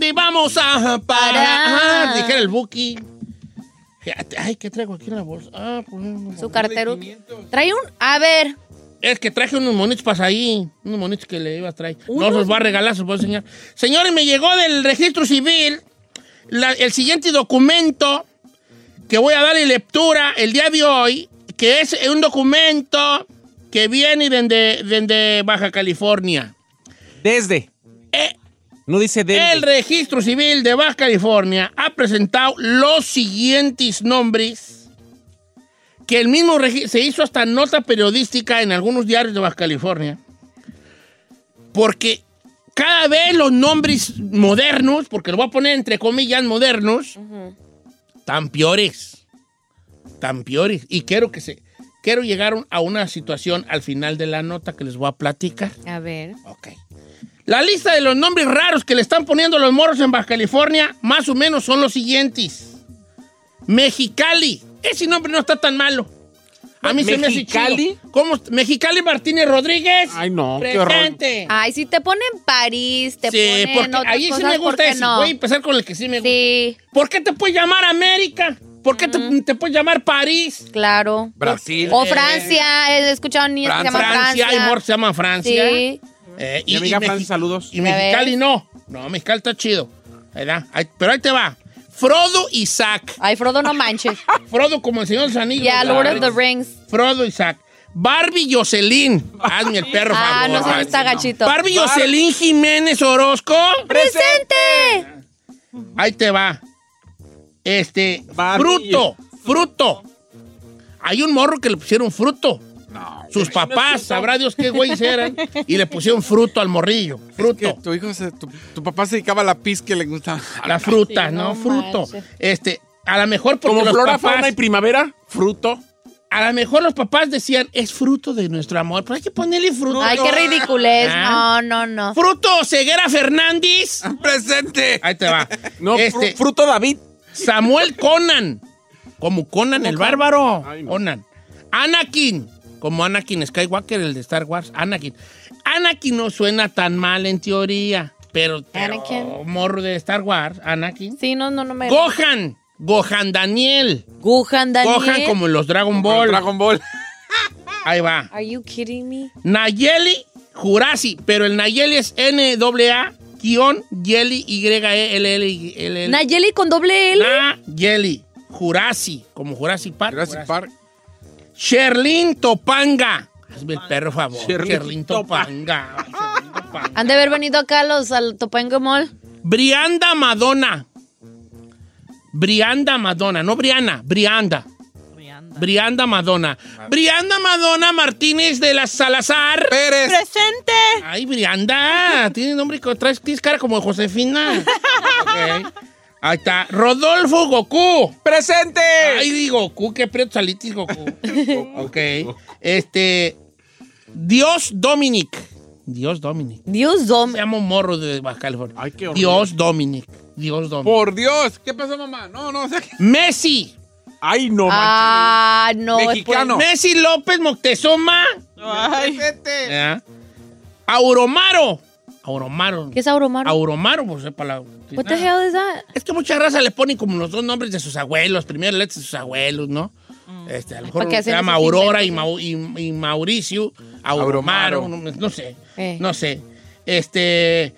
Dónde vamos a parar? Ah, dijera el Buki. Fíjate, Ay, ¿qué traigo aquí en la bolsa? Ah, pues, Su cartero. Trae un. A ver. Es que traje unos monitos para ahí, unos monitos que le iba a traer. No los voy a regalar, se los voy a enseñar. Señores, me llegó del registro civil la- el siguiente documento que voy a darle lectura el día de hoy, que es un documento que viene desde, desde Baja California. Desde. Eh, No dice desde. el registro civil de Baja California ha presentado los siguientes nombres que el mismo regi- se hizo hasta nota periodística en algunos diarios de Baja California. Porque cada vez los nombres modernos, porque lo voy a poner entre comillas modernos, tan peores. Tan peores. Y quiero que se quiero llegar a una situación al final de la nota que les voy a platicar. A ver. Ok. La lista de los nombres raros que le están poniendo los morros en Baja California, más o menos son los siguientes. Mexicali. Ese nombre no está tan malo. A mí se me hace ¿Mexicali? chido. ¿Cómo? Mexicali Martínez Rodríguez. Ay, no, qué horror. Presente. Ay, si te ponen París, te sí, ponen porque otras ahí sí me ¿por gusta qué ese. no? Voy a empezar con el que sí me gusta. Sí, ¿Por qué te puedes llamar América? ¿Por qué te, te puedes llamar París? claro. Brasil. O Francia, he escuchado niños que se llaman Francia, Francia. hay que se llaman Francia. Sí. Eh, Mi amiga Mexi- saludos. Y ¿Ya Mexicali no. No, Mexicali está chido. ¿Verdad? Ahí- pero ahí te va. Frodo Isaac. Ay, Frodo, no manches. Frodo como el Señor de los Anillos. Ya, ¿verdad? Lord of the Rings. Frodo Isaac. Barbie Jocelyn. Hazme el perro, Ah, favor. no sé, está gachito. Barbie Jocelyn Jiménez Orozco. ¡Presente! Ahí te va. Este. Barbie. Fruto. Fruto. Hay un morro que le pusieron fruto. Sus papás, sabrá Dios qué güeyes eran, y le pusieron fruto al morrillo. Fruto. Que tu hijo, se- tu, tu papá se dedicaba a la pis que le gustaba. La fruta, Sí, ¿no? no Fruto. manches. Este, a lo mejor porque Como los flora, papás, fauna y primavera, fruto. a lo mejor los papás decían, es fruto de nuestro amor, pero hay que ponerle fruto. Ay, qué ridiculez. Ah. No, no, no. Fruto Ceguera Fernández. ¡Presente! Ahí te va. No, fru- este, fruto David. Samuel Conan. Como Conan el bárbaro. Ay, no. Conan. Anakin. Como Anakin Skywalker, el de Star Wars. Anakin. Anakin no suena tan mal en teoría. Pero, pero Anakin. morro de Star Wars, Anakin. Sí, no, no, no me. Gohan. Gohan Daniel. Gohan Daniel. Gohan como los Dragon Ball. Dragon Ball. Ahí va. Are you kidding me? Nayeli Jurasi. Pero el Nayeli es N-A-A guion Yeli Y-L-L-L. Nayeli con doble L. Nayeli Jurasi. Como Jurassic Park. Jurassic. Park. Sherlyn Topanga. Hazme el perro favor. Sherlyn Topanga. Han de haber venido acá los al Topango Mall. Brianda Madonna. Brianda Madonna, no Briana, Brianda. Brianda Madonna. Brianda Madonna Martínez de la Salazar. Pérez. ¡Presente! Ay, Brianda. Tiene nombre, co- traes, tienes cara como de Josefina. Ok. Ahí está. Rodolfo Goku. ¡Presente! Ay, di Goku, qué prieto salitis Goku. ok. Este. Dios Dominic. Dios Dominic. Dios dom. Se llama un morro de Baja California. Ay, qué horror. Dios Dominic. Dios Dominic. Por Dios. ¿Qué pasó, mamá? No, no, o sea, que- Messi. Ay, no, Ah, no. es Mexicano. Messi López Moctezuma. ¡Presente! ¿Ya? Auromaro. Auromaro. por- ¿Qué es Auromaro? Auromaro, pues sepa la. What the hell is that? Es que mucha raza le ponen como los dos nombres de sus abuelos, primero letras de sus abuelos, ¿no? Este, a lo mejor ¿Para qué se llama Aurora y, inventos? Mau- y- y Mauricio, Auromaro, Auromaro. no, no sé, Eh. no sé. Este,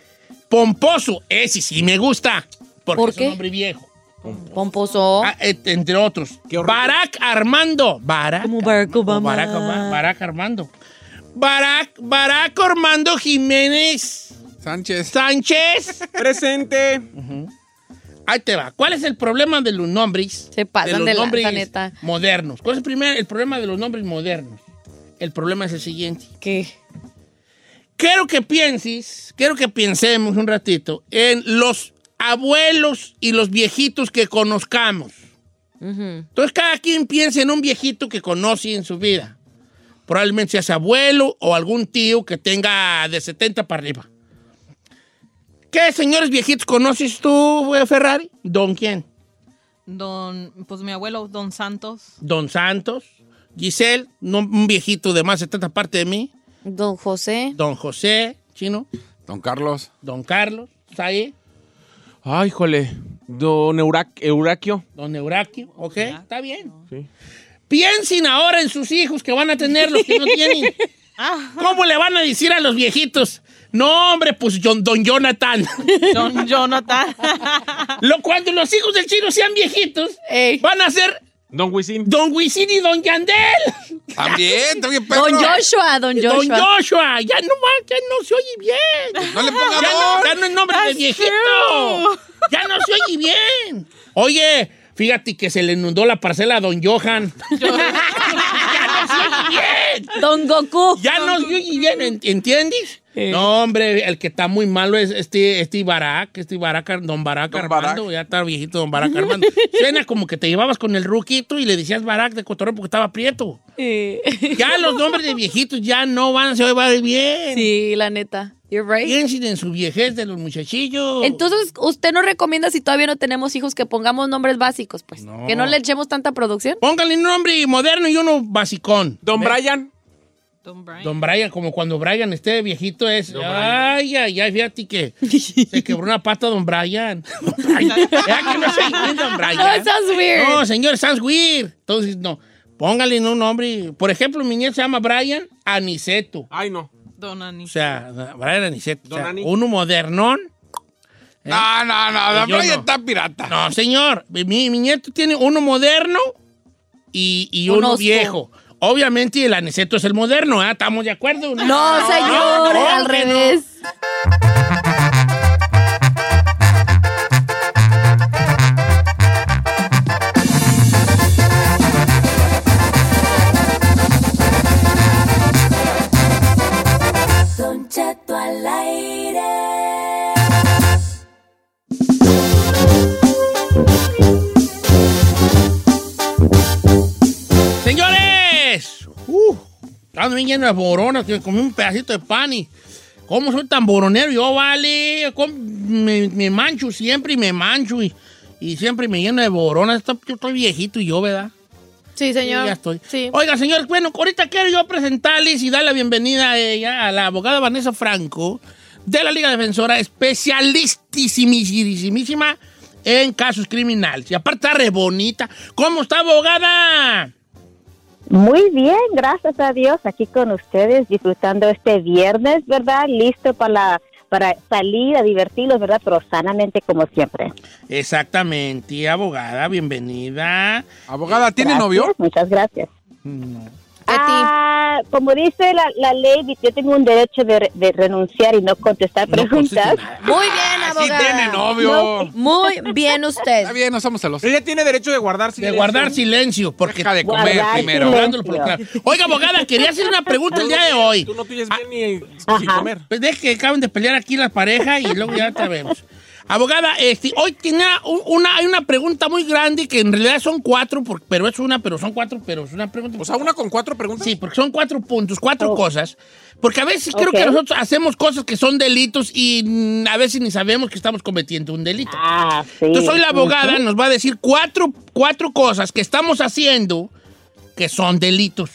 Pomposo, ese sí me gusta. Porque ¿Por es qué? un hombre viejo. Pomposo. Ah, entre otros. Barack Armando. Barack. Como Barack Obama. Barack, Obama- Barack Armando. Barack, Barack Armando Jiménez Sánchez. Sánchez. Presente. Ahí te va. ¿Cuál es el problema de los nombres? Se pasan los de lanza, nombres neta. modernos. ¿Cuál es el, primer, el problema de los nombres modernos? El problema es el siguiente. ¿Qué? Quiero que pienses, quiero que pensemos un ratito en los abuelos y los viejitos que conozcamos. Entonces cada quien piensa en un viejito que conoce en su vida. Probablemente sea su abuelo o algún tío que tenga de 70 para arriba. ¿Qué señores viejitos conoces tú, Ferrari? ¿Don quién? Don, pues mi abuelo, Don Santos. Don Santos. Giselle, no, un viejito de más de 70 parte de mí. Don José. Don José, chino. Don Carlos. Don Carlos, ¿está ahí? Ay, jole. Don Eurac- Euraquio. Don Euraquio, ¿ok? Está bien. Sí. Piensen ahora en sus hijos que van a tener los que no tienen. ¿Cómo le van a decir a los viejitos? No, hombre, pues John- Don Jonathan. Don Jonathan. Lo, cuando los hijos del chino sean viejitos, Ey. van a ser Don Wisin. Don Wisin y Don Yandel. También, también, Pedro. Don Joshua, don Don Joshua. Joshua. Ya no, va- ya no se oye bien. No le ponga Ya no, ya no es nombre de That's viejito. true. Ya no se oye bien. Oye, fíjate que se le inundó la parcela a Don Johan. ya no se oye bien. Don Goku. Ya no se oye bien, ¿en- ¿entiendes? No, hombre, el que está muy malo es este, este Ibarak, este Ibarak, Don Barak Don Armando, Barak. ya está viejito Don Barak Armando. Suena como que te llevabas con el ruquito y le decías Barak de cotorreo porque estaba prieto. Ya los nombres de viejitos ya no van a se oír bien. Sí, la neta. You're right. Piensen en su viejez de los muchachillos. Entonces, ¿usted nos recomienda si todavía no tenemos hijos que pongamos nombres básicos? Pues No. que no le echemos tanta producción. Pónganle un nombre moderno y uno basicón. Don Ve- Brian. Don Brian. Don Brian, como cuando Brian esté viejito es. Ay, ay, ay, fíjate que se quebró una pata Don Brian. Don Brian. ¿Verdad que no Don Brian? It sounds weird. No, señor, sounds weird. Entonces, no. Póngale un nombre. Por ejemplo, mi nieto se llama Brian Aniceto. Ay, no. Don Ani. O sea, Brian Aniceto. O sea, Don Ani. uno modernón. No, no, no. Don Brian no. está pirata. No, señor. Mi, mi nieto tiene uno moderno y, y Un uno viejo. Obviamente el Aniceto es el moderno, ¿ah? ¿Estamos de acuerdo? No, señor, no, al revés. Ando bien lleno de boronas, que comí un pedacito de pan y ¿cómo soy tan boronero? Yo, vale, me, me mancho siempre y me mancho y, y siempre me lleno de boronas. Yo estoy viejito y yo, ¿verdad? Sí, Sí, señor. ya estoy. Sí. Oiga, señor, bueno, ahorita quiero yo presentarles y dar la bienvenida a ella, a la abogada Vanessa Franco, de la Liga Defensora, especialistísimísima en casos criminales. Y aparte está re bonita. ¿Cómo está, abogada? Muy bien, gracias a Dios, aquí con ustedes, disfrutando este viernes, ¿verdad? Listo para, la- para salir a divertirlos, ¿verdad? Pero sanamente como siempre. Exactamente, abogada, bienvenida. Abogada, ¿tiene Gracias, novio? Muchas gracias. Ah, como dice la, la ley, yo tengo un derecho de, de renunciar y no contestar No preguntas. Muy bien, Ah, sí abogada. tiene novio. Muy bien usted. Está bien, no somos celosos. Ella tiene derecho de guardar De silencio. guardar silencio, porque Deja de comer Guardar primero. Oiga, abogada, quería hacer una pregunta el día de hoy. Tú no tienes bien ni Ajá. sin comer. Pues deje que acaben de pelear aquí las parejas y luego ya te vemos. Abogada, este, hoy tenía un- una, hay una pregunta muy grande que en realidad son cuatro, por- pero es una, pero son cuatro, pero es una pregunta. O sea, una con cuatro preguntas. Sí, porque son cuatro puntos, cuatro Oh. cosas. Porque a veces creo Ok. que nosotros hacemos cosas que son delitos y mm, a veces ni sabemos que estamos cometiendo un delito. Ah, sí. Entonces hoy la abogada Ujú. nos va a decir cuatro, cuatro cosas que estamos haciendo que son delitos.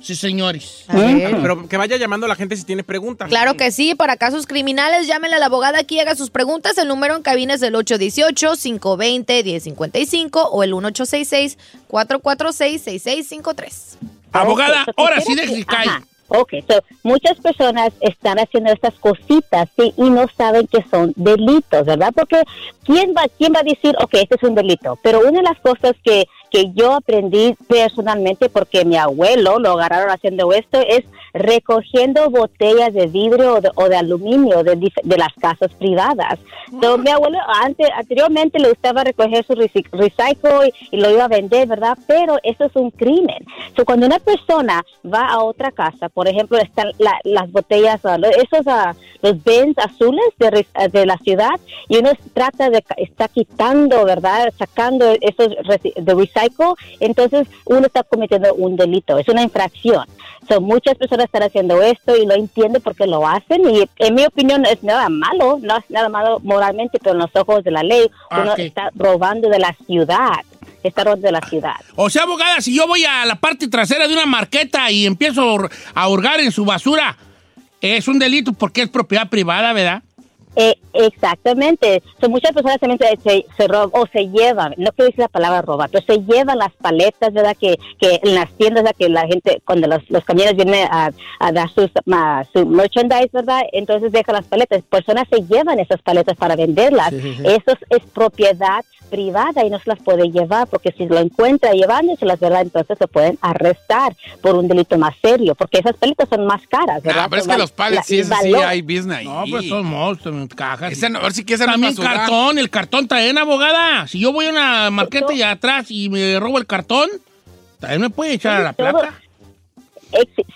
Sí, señores. A ver. Pero que vaya llamando a la gente si tiene preguntas. Claro que sí, para casos criminales, llámenle a la abogada aquí, haga sus preguntas. El número en cabina es el 818-520-1055 o el 1866-446-6653. Abogada, ahora sí deje que cae. Ok, so muchas personas están haciendo estas cositas y no saben que son delitos, ¿verdad? Porque ¿quién va, quién va a decir, ok, este es un delito? Pero una de las cosas que, que yo aprendí personalmente, porque mi abuelo lo agarraron haciendo esto, es recogiendo botellas de vidrio o de, o de aluminio de, de las casas privadas. So, mi abuelo antes, anteriormente le gustaba recoger su recycle y, y lo iba a vender, ¿verdad? Pero eso es un crimen. So, cuando una persona va a otra casa, por ejemplo, están la- las botellas, ah, esos ah, los bins azules de, ah, de la ciudad y uno trata de está quitando, ¿verdad? Sacando esos de recycle, entonces uno está cometiendo un delito, es una infracción. So, muchas personas están haciendo esto y lo entiendo porque lo hacen y en mi opinión no es nada malo, no es nada malo moralmente, pero en los ojos de la ley uno está robando de la ciudad, robando de la ciudad. O sea, abogada, si yo voy a la parte trasera de una marqueta y empiezo a hur- a hurgar en su basura, es un delito porque es propiedad privada, ¿verdad? Eh, exactamente. So, muchas personas también se, se, se roban o se llevan, no quiero decir la palabra robar, pero se llevan las paletas, ¿verdad? Que, que en las tiendas, ¿verdad? Que la gente, cuando los, los camiones vienen a, a dar sus, ma- su merchandise, ¿verdad? Entonces dejan las paletas. Personas se llevan esas paletas para venderlas. Eso es, es propiedad privada y no se las puede llevar porque si lo encuentra llevándoselas, ¿verdad? Entonces se pueden arrestar por un delito más serio porque esas paletas son más caras, ¿verdad? Ah, pero es que los pallets sí, sí hay business ahí. No, pues son monstruos, cajas. Ese no- a ver si quieres hacer También basura. cartón, el cartón también, abogada. Si yo voy a una marqueta y atrás y me robo el cartón, también me puede echar a la todo.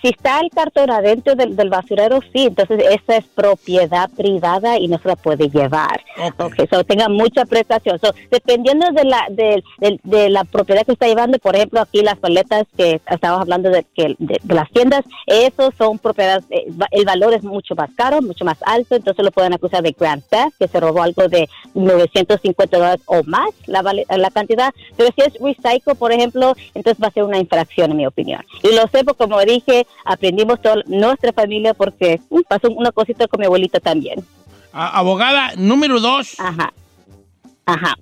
Si está el cartón adentro del, del basurero, sí, entonces esa es propiedad privada y no se la puede llevar. Ok. Okay, so tenga mucha precaución. So, dependiendo de la de, de- de la propiedad que está llevando, por ejemplo, aquí las paletas que estábamos hablando de, que, de, de las tiendas, esos son propiedades, eh, el valor es mucho más caro, mucho más alto, entonces lo pueden acusar de grand theft, que se robó algo de 950 dólares o más la, la cantidad, pero si es recycle, por ejemplo, entonces va a ser una infracción en mi opinión. Y lo sé porque, como dije, aprendimos toda nuestra familia porque uh, pasó una cosita con mi abuelita también. A- abogada, número dos. Ajá. Ajá.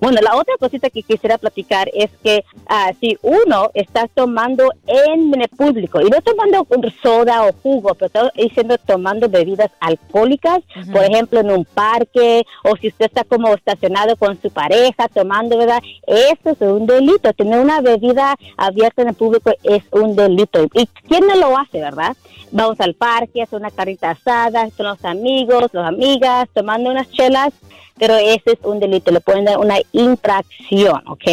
Bueno, la otra cosita que quisiera platicar es que ah, si uno está tomando en el público, y no tomando un soda o jugo, pero está diciendo tomando bebidas alcohólicas, por ejemplo, en un parque, o si usted está como estacionado con su pareja tomando, ¿verdad? Eso es un delito. Tener una bebida abierta en el público es un delito. ¿Y quién no lo hace, verdad? Vamos al parque, hacer una carita asada con los amigos, las amigas, tomando unas chelas pero ese es un delito, le pueden dar una infracción, ¿ok?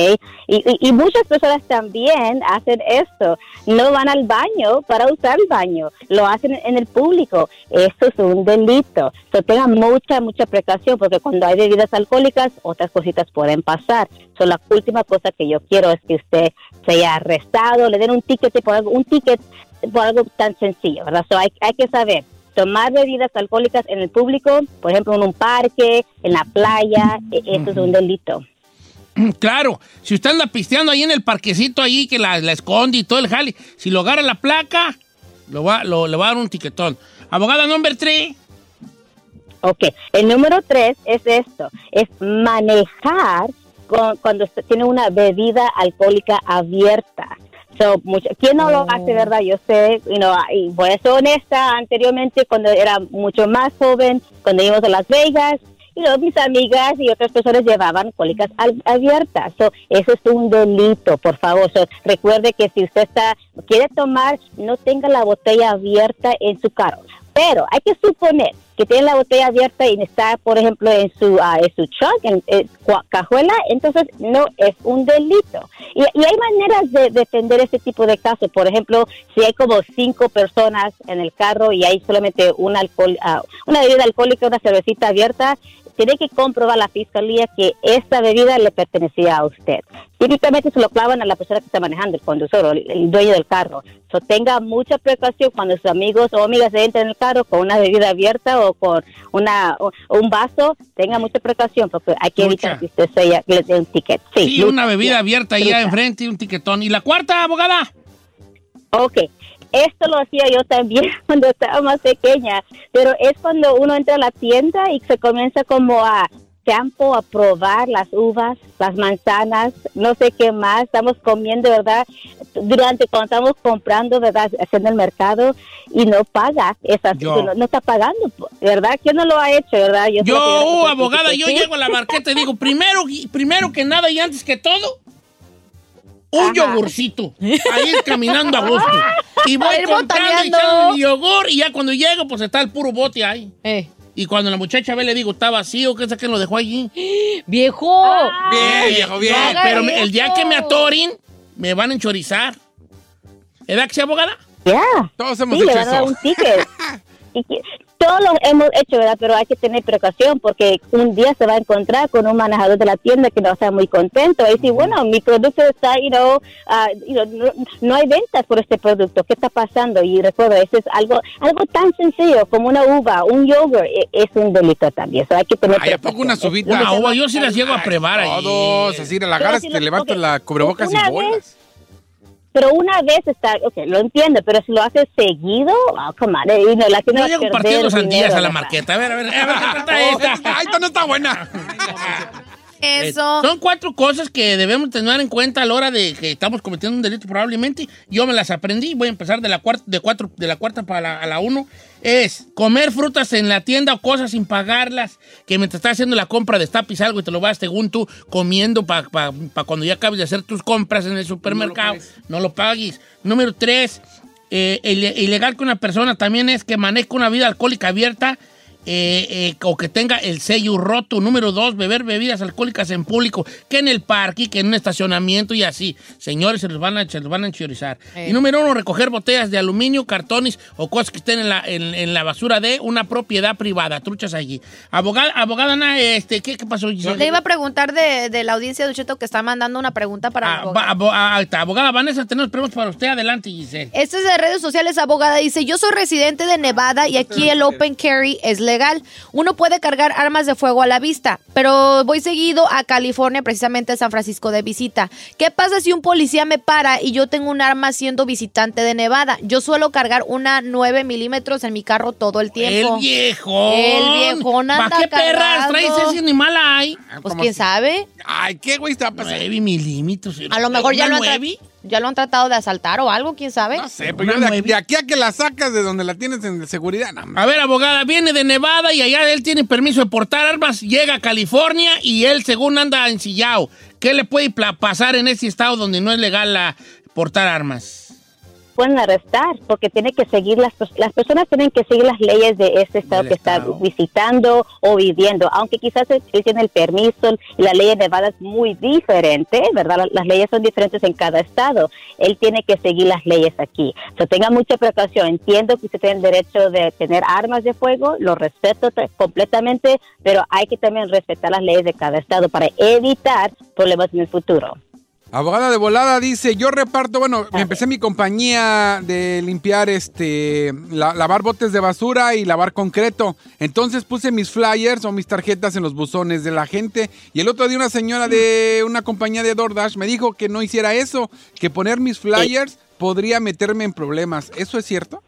Y, y- y muchas personas también hacen esto, no van al baño para usar el baño, lo hacen en el público, esto es un delito. So, tengan mucha, mucha precaución porque cuando hay bebidas alcohólicas, otras cositas pueden pasar. So, la última cosa que yo quiero es que usted sea arrestado, le den un ticket por algo, un ticket por algo tan sencillo, ¿verdad? So, hay, hay que saber tomar bebidas alcohólicas en el público, por ejemplo, en un parque, en la playa, e- eso es un delito. Claro, si usted anda pisteando ahí en el parquecito ahí que la, la esconde y todo el jale, si lo agarra la placa, lo va, lo- le va a dar un tiquetón. Abogada number three. Ok, el número tres es esto, es manejar con- cuando tiene una bebida alcohólica abierta. So, mucha- ¿Quién no lo hace, verdad? Yo sé, you know, y voy a ser honesta, anteriormente cuando era mucho más joven, cuando íbamos a Las Vegas, y luego mis amigas y otras personas llevaban alcohólicas al- abiertas. So, eso es un delito, por favor. So, recuerde que si usted está quiere tomar, no tenga la botella abierta en su carro. Pero hay que suponer que tiene la botella abierta y está, por ejemplo, en su, ah, en su trunk, en, cajuela, entonces no es un delito. Y, y hay maneras de defender este tipo de casos. Por ejemplo, si hay como cinco personas en el carro y hay solamente una, alcohol, ah, una bebida alcohólica, una cervecita abierta, tiene que comprobar la fiscalía que esta bebida le pertenecía a usted. Típicamente se lo clavan a la persona que está manejando, el conductor o el, dueño del carro. So, tenga mucha precaución cuando sus amigos o amigas entren en el carro con una bebida abierta o con una o- un vaso. Tenga mucha precaución porque hay que evitar que usted sea, le dé un ticket. Sí, Sí, mucha, una bebida abierta Mucha. enfrente y un tiquetón. ¿Y la cuarta, abogada? Ok, esto lo hacía yo también cuando estaba más pequeña, pero es cuando uno entra a la tienda y se comienza como a campo a probar las uvas, las manzanas, no sé qué más. Estamos comiendo, ¿verdad? Durante cuando estamos comprando, ¿verdad? Haciendo el mercado y no paga esas, Yo. no, no está pagando, ¿verdad? ¿Quién no lo ha hecho, verdad? Yo, uh, abogada, yo llego a la marqueta y digo, primero, primero que nada y antes que todo, un Ajá. yogurcito. A ir caminando a gusto. Y voy comprando y echando mi yogur y ya cuando llego, pues está el puro bote ahí. Eh. Y cuando la muchacha ve, le digo, está vacío, ¿qué es que lo dejó allí? ¡Viejo! Bien, viejo, bien. no Pero el día que me atorin, me van a enchorizar. ¿Edad que sea abogada? Ya. Todos hemos sí, le hecho van a dar eso. un ticket. Que- Todos lo hemos hecho, ¿verdad? Pero hay que tener precaución porque un día se va a encontrar con un manejador de la tienda que no está muy contento. Y decir, bueno, mi producto está, you know, you know, no, no hay ventas por este producto. ¿Qué está pasando? Y recuerda, eso es algo algo tan sencillo como una uva, un yogur, e- es un delito también. Hay que tener Ay, ¿a poco una subida? La uva, yo sí las llego a prevar ahí. Todos, así, la si te levantas la cubrebocas y bolas. Pero una vez está, ok, lo entiendo, pero si lo haces seguido, oh, come on, eh, know, la que no Yo a llego perder partiendo sandías dinero, a la marqueta. A ver, a ver, a ver, ¿qué trata esta? Ay, esta no está buena. Eso. Eh, Son cuatro cosas que debemos tener en cuenta a la hora de que estamos cometiendo un delito probablemente. Yo me las aprendí, voy a empezar de la cuarta, de cuatro, de la cuarta para la, a la uno. Es comer frutas en la tienda o cosas sin pagarlas, que mientras estás haciendo la compra destapis algo y te lo vas según tú comiendo para cuando ya acabes de hacer tus compras en el supermercado, no lo, pagues. Número tres, eh, ile- ilegal que una persona también es que maneje una vida alcohólica abierta eh, eh, o que tenga el sello roto. Número dos, beber bebidas alcohólicas en público, que en el parque, que en un estacionamiento y así. Señores, se los van a, se los van a enchorizar. Eh. Y número uno, recoger botellas de aluminio, cartones o cosas que estén en la, en, en la basura de una propiedad privada. Truchas allí. Abogada, abogada Ana, este, ¿qué, qué pasó? Giselle? Le iba a preguntar de, de la audiencia de Ucheto que está mandando una pregunta para Ah, abogada. abo- ah, abogada Vanessa, tenemos preguntas para usted. Adelante, Giselle. Este es de redes sociales, abogada. Dice, yo soy residente de Nevada y aquí el open carry es legal. Uno puede cargar armas de fuego a la vista, pero voy seguido a California, precisamente a San Francisco de visita. ¿Qué pasa si un policía me para y yo tengo un arma siendo visitante de Nevada? Yo suelo cargar una 9 milímetros en mi carro todo el tiempo. El viejón. El viejón anda ¿Para qué perras traes ese animal ahí? Pues ¿Cómo quién así? sabe. Ay, ¿qué güey está pasando? 9 milímetros. A lo mejor ya ¿Una lo, nueve? Ya lo han tratado de asaltar o algo, quién sabe. No sé, pero yo de, aquí a que la sacas de donde la tienes en seguridad, no, A ver, abogada, viene de Nevada y allá él tiene permiso de portar armas, llega a California y él según anda ensillado. ¿Qué le puede pasar en ese estado donde no es legal la, portar armas? Pueden arrestar porque tiene que seguir las las personas tienen que seguir las leyes de ese estado Del que estado. está visitando o viviendo aunque quizás él él tiene el permiso y la ley de Nevada es muy diferente verdad La- las leyes son diferentes en cada estado él tiene que seguir las leyes aquí. So, tenga mucha precaución entiendo que usted tiene el derecho de tener armas de fuego lo respeto completamente pero hay que también respetar las leyes de cada estado para evitar problemas en el futuro Abogada de volada dice, yo reparto, bueno, me empecé mi compañía de limpiar, este, la- lavar botes de basura y lavar concreto. Entonces puse mis flyers o mis tarjetas en los buzones de la gente. Y el otro día una señora de una compañía de DoorDash me dijo que no hiciera eso, que poner mis flyers podría meterme en problemas. ¿Eso es cierto?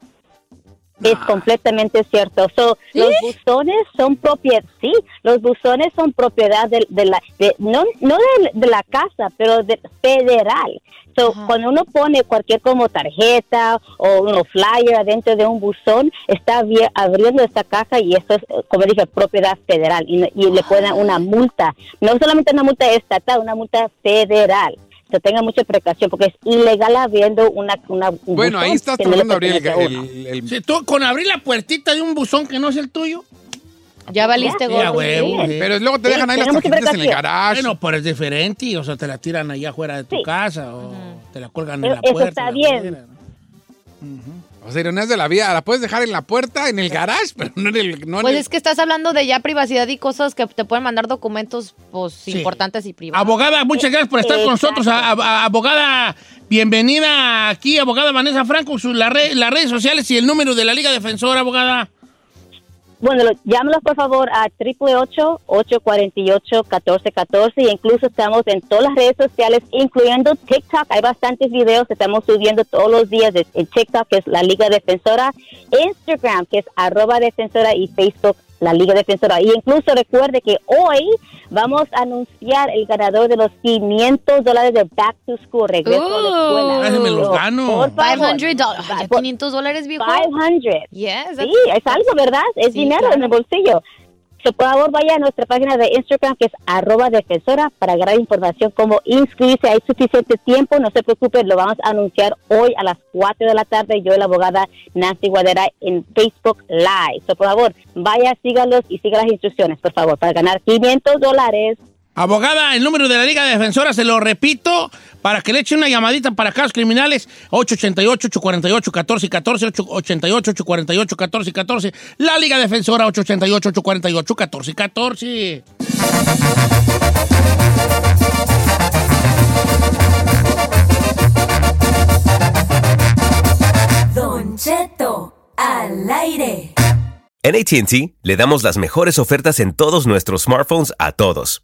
Es completamente cierto. So, Los buzones son propiedad, sí, los buzones son propiedad de, de la, de- no, no de, de la casa, pero de federal. So, cuando uno pone cualquier como tarjeta o uno flyer adentro de un buzón, está abri- abriendo esta caja y esto es, como dije, propiedad federal y, y le ponen una multa. No solamente una multa estatal, una multa federal. So, tenga mucha precaución porque es ilegal abriendo una, una un Bueno, buzón ahí estás tratando de abrir el, el- el- Si tú con abrir la puertita de un buzón que no es el tuyo. Ya valiste Sí, a gordo. huevo, sí. Pero luego te Sí, dejan ahí las tarjetitas en el garage. Bueno, pero es diferente, o sea, te la tiran allá afuera de tu Sí. casa o te la cuelgan en Eso- la eso puerta. está la bien. ¿no? O sea, ironías de la vida, la puedes dejar en la puerta, en el garage, pero no en el... No en Pues el- es que estás hablando de ya privacidad y cosas que te pueden mandar documentos pues Sí. importantes y privados. Abogada, muchas gracias por estar con nosotros. A- a- abogada, bienvenida aquí, abogada Vanessa Franco, su, la las redes sociales y el número de la Liga Defensora, abogada. Bueno, lo- por favor a 888-848-1414 y incluso estamos en todas las redes sociales, incluyendo TikTok. Hay bastantes videos que estamos subiendo todos los días en TikTok, que es la Liga Defensora, Instagram, que es arroba defensora y Facebook la Liga Defensora. Y incluso recuerde que hoy vamos a anunciar el ganador de los 500 dólares de Back to School, regreso a la escuela. Ay, me los gano. por favor, 500 dólares. va- 500 dólares, viejo. 500. Yes, Sí, es algo, ¿verdad? Es Sí, dinero claro. en el bolsillo. So, por favor, vaya a nuestra página de Instagram, que es arroba defensora, para agarrar información como inscribirse. Hay suficiente tiempo, no se preocupe, lo vamos a anunciar hoy a las 4 de la tarde. Yo la abogada Nancy Guadera en Facebook Live. So, por favor, vaya, sígalos y siga las instrucciones, por favor, para ganar 500 dólares. Abogada, el número de la Liga Defensora, se lo repito, para que le eche una llamadita para casos criminales, 888-848-1414, 888-848-1414, la Liga Defensora, 888-848-1414. Don Cheto, al aire. En ATT le damos las mejores ofertas en todos nuestros smartphones a todos.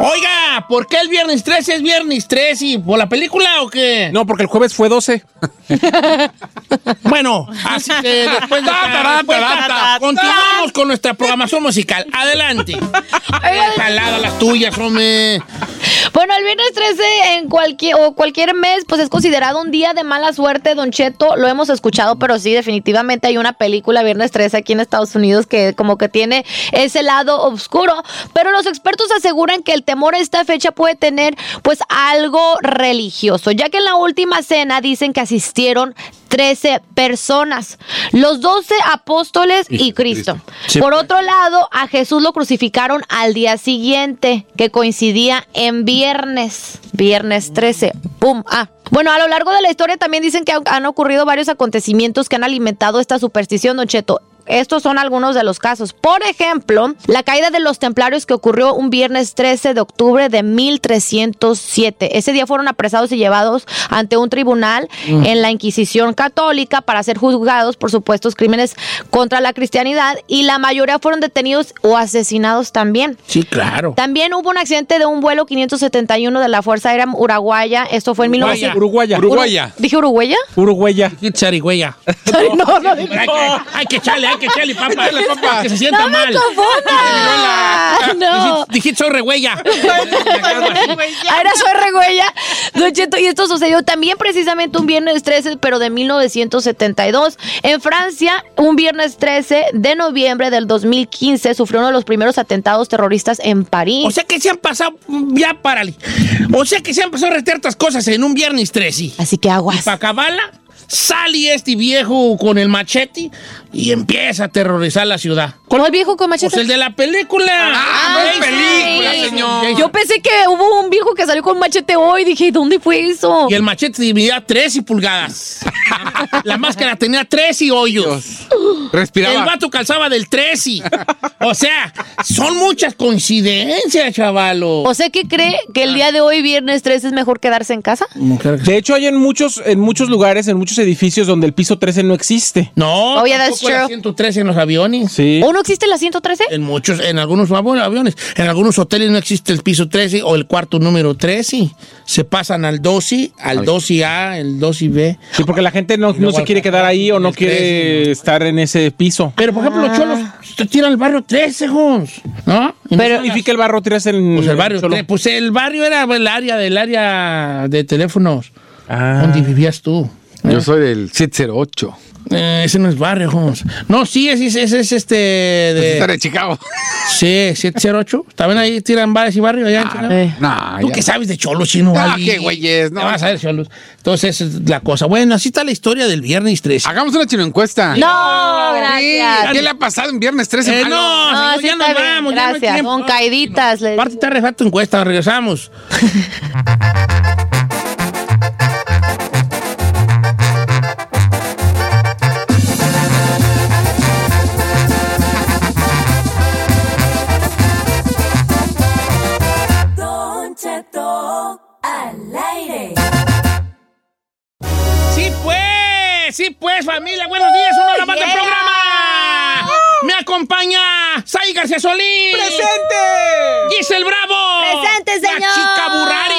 Oiga, ¿por qué el viernes 13 es viernes 13? ¿Y por la película o qué? No, porque el jueves fue 12. Bueno, así que después de después de- continuamos con nuestra programación musical. Adelante. Jalada las tuyas, hombre. Bueno, el viernes 13 en cualquier o cualquier mes, pues es considerado un día de mala suerte, Don Cheto. Lo hemos escuchado, pero sí, definitivamente hay una película viernes 13 aquí en Estados Unidos que como que tiene ese lado oscuro. Pero los expertos aseguran que el temor a esta fecha puede tener pues algo religioso, ya que en la última cena dicen que asistieron 13 personas, los 12 apóstoles y Cristo. Sí, Por pues. otro lado, a Jesús lo crucificaron al día siguiente, que coincidía en viernes, viernes 13. ¡Pum! Ah. Bueno, a lo largo de la historia también dicen que han- han ocurrido varios acontecimientos que han alimentado esta superstición, Don Cheto. Estos son algunos de los casos. Por ejemplo, la caída de los templarios que ocurrió un viernes 13 de octubre de 1307. Ese día fueron apresados y llevados ante un tribunal Mm. en la Inquisición católica para ser juzgados por supuestos crímenes contra la cristianidad y la mayoría fueron detenidos o asesinados también. Sí, claro. También hubo un accidente de un vuelo 571 de la Fuerza Aérea Uruguaya. Esto fue en Uruguaya. 1900. Uruguaya. Uruguaya. ¿Dije Uruguaya? Uruguaya. Qué zarigüeya. no, no, Hay que, hay que echarle, hay que. Échale, papá. para Que se sienta no me mal. confundas. No. Dijiste, soy regüeya. Ahora soy Cheto, y esto sucedió también precisamente un viernes 13, pero de 1972. En Francia, un viernes 13 de noviembre del 2015, sufrió uno de los primeros atentados terroristas en París. O sea que se han pasado ya para O sea que se han pasado retiertas cosas en un viernes 13. Así que Y aguas. para acabarla, sale este viejo con el machete y empieza a aterrorizar la ciudad. ¿Con el viejo con machete? Pues el de la película. Ah, no es película, señor. Yo pensé que hubo un viejo que salió con machete hoy. Dije, ¿dónde fue eso? Y el machete dividía 13 pulgadas. la máscara tenía 13 hoyos. El Respiraba. vato calzaba del 13. O sea, son muchas coincidencias, chavalo. ¿O sea que cree que el día de hoy, viernes 13, es mejor quedarse en casa? De hecho, hay en muchos, en muchos lugares, en muchos edificios donde el piso 13 no existe. No, that's true. 113 en los aviones. Sí. ¿O no existe la 113? En muchos, en algunos avi- aviones, en algunos hoteles no existe el piso 13 o el cuarto número 13. Se pasan al 12, al 12A, el 12B. Sí, porque la gente no, no se quiere quedar ahí o no el quiere 13, estar en ese piso. Pero, por ejemplo, Ah. los cholos te tiran al barrio 13, Jons, ¿no? Y no ¿Qué significa el barro 13 en Pues el barrio, Cholo? tre- pues el barrio era el área del área de teléfonos. Ah. ¿Dónde vivías tú? Yo soy del 708. Eh, ese no es barrio, Holmes. No, sí, ese, ese- ese es este de... Estar de Chicago. Sí, 708. ¿También ahí tiran bares y barrio allá en Chicago? Eh. No, ¿Tú ya. qué sabes de cholos, chino? Ah, Ali? qué güeyes, no. ¿Qué vas a ver, cholos? Entonces, esa es la cosa. Bueno, así está la historia del viernes 13. Hagamos una chino encuesta. No, gracias. ¿Qué le ha pasado en viernes 13? Eh, no, No, sí ya nos bien, vamos. ya no gracias. Con caíditas. le- Aparte, está refato encuesta, regresamos. familia. Buenos días, una hora más del Yeah. programa. Me acompaña Sai García Solís. ¡Presente! Giselle Bravo. Presente, La señor. chica Burrari.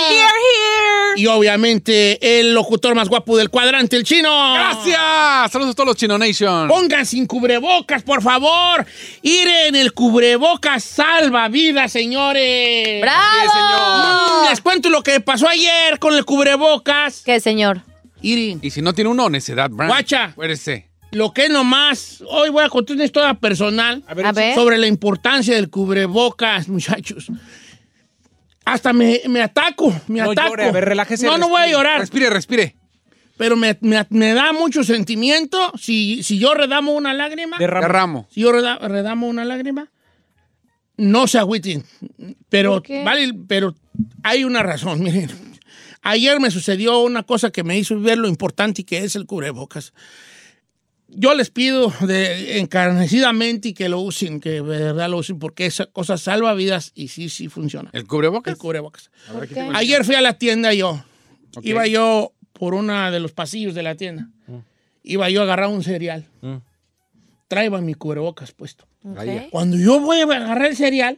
Y obviamente el locutor más guapo del cuadrante, el chino. Gracias. Saludos a todos los Chino Nation. Pongan sin cubrebocas, por favor. Ir en el cubrebocas salva vidas, señores. ¡Bravo! Mm, Les cuento lo que pasó ayer con el cubrebocas. ¿Qué, señor? Irin, Y si no tiene uno, necedad, Brand. Guacha. Acuérdese. lo que nomás. Hoy voy a contar una historia personal A ver, A ver. sobre la importancia del cubrebocas, muchachos. Hasta me, me ataco, me No ataco. llore, a ver, relájese, No, no voy a llorar. Respire, respire. Pero me, me- me da mucho sentimiento si, si yo redamo una lágrima. Derramo. Si yo reda- redamo una lágrima, no se agüiten. Pero, vale, pero hay una razón, miren. Ayer me sucedió una cosa que me hizo ver lo importante que es el cubrebocas. Yo les pido de, encarnecidamente y que lo usen, que de verdad lo usen, porque esa cosa salva vidas y sí, sí funciona. ¿El cubrebocas? El cubrebocas. ¿Por qué? Ayer fui a la tienda yo. Ok. Iba yo por una de los pasillos de la tienda. Iba yo a agarrar un cereal. Mm. Traía mi cubrebocas puesto. Cuando yo voy a agarrar el cereal,